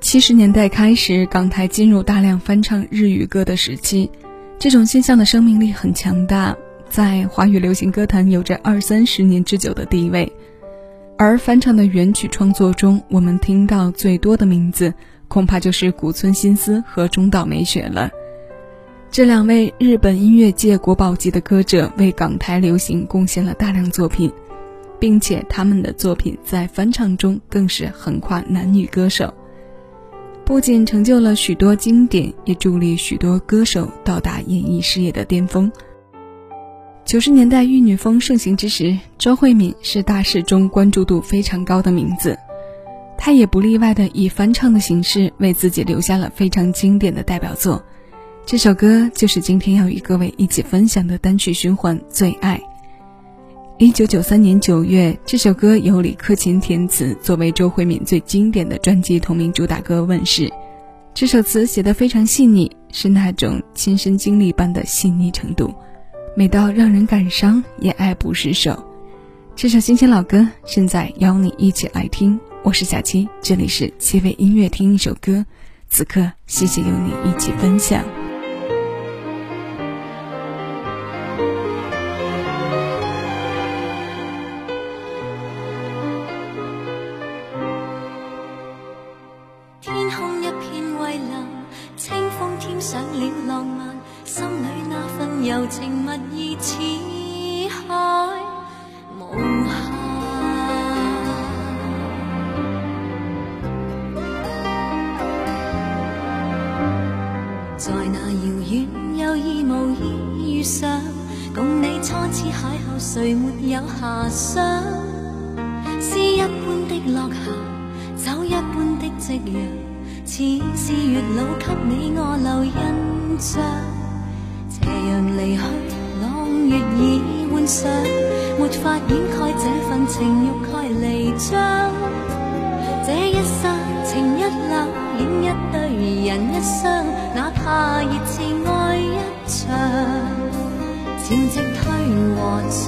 七十年代开始，港台进入大量翻唱日语歌的时期，这种现象的生命力很强大，在华语流行歌坛有着二三十年之久的地位。而翻唱的原曲创作中，我们听到最多的名字，恐怕就是古村新司和中岛美雪了。这两位日本音乐界国宝级的歌者，为港台流行贡献了大量作品，并且他们的作品在翻唱中更是横跨男女歌手。不仅成就了许多经典，也助力许多歌手到达演艺事业的巅峰。九十年代玉女风盛行之时，周慧敏是大势中关注度非常高的名字，她也不例外的以翻唱的形式为自己留下了非常经典的代表作。这首歌就是今天要与各位一起分享的单曲循环《最爱》。一九九三年九月，这首歌由李克勤填词，作为周慧敏最经典的专辑同名主打歌问世。这首词写得非常细腻，是那种亲身经历般的细腻程度，美到让人感伤也爱不释手。这首新鲜老歌，现在邀你一起来听。我是小七，这里是七味音乐，听一首歌。此刻，谢谢有你一起分享。柔情蜜意似海无限，在那遥远有意无意遇上，共你初次邂逅，谁没有遐想？诗一般的落霞，酒一般的夕阳，似是月老给你我留印象。斜阳离去，朗月已换上，没法掩盖这份情欲盖弥彰。这一刹情一缕，影一对人一双，哪怕热炽爱一场。潮汐退和涨，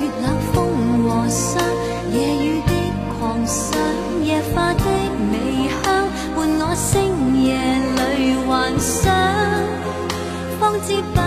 月冷风和霜，夜雨的狂想，夜花的微香，伴我星夜里幻想。方知不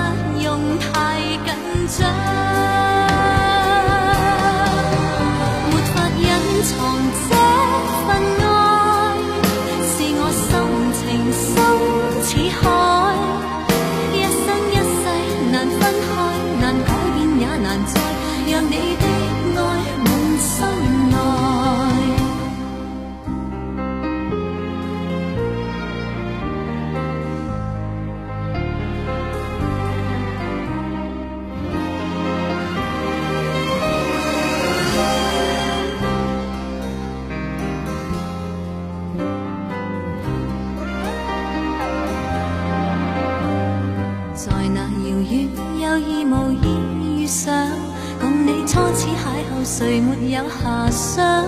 谁没有遐想？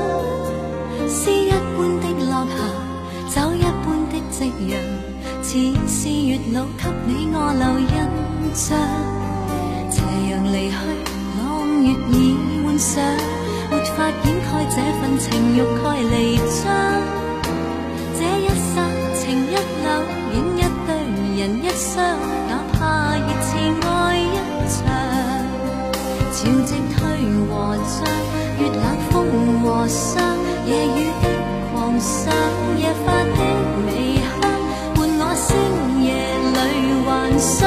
诗一般的落霞，酒一般的夕阳，似是月老给你我留印象。斜阳离去，朗月已换上，没法掩盖这份情欲盖弥彰。月冷风和霜，夜雨的狂想，夜花的微香，伴我星夜里幻想，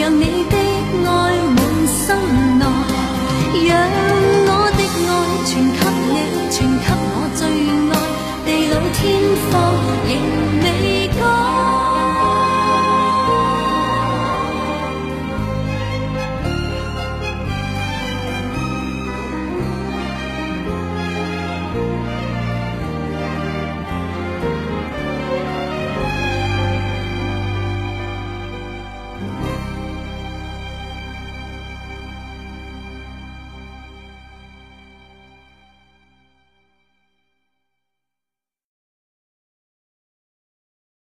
让你的爱满心内让我的爱全给你全给我最爱。地老天荒仍未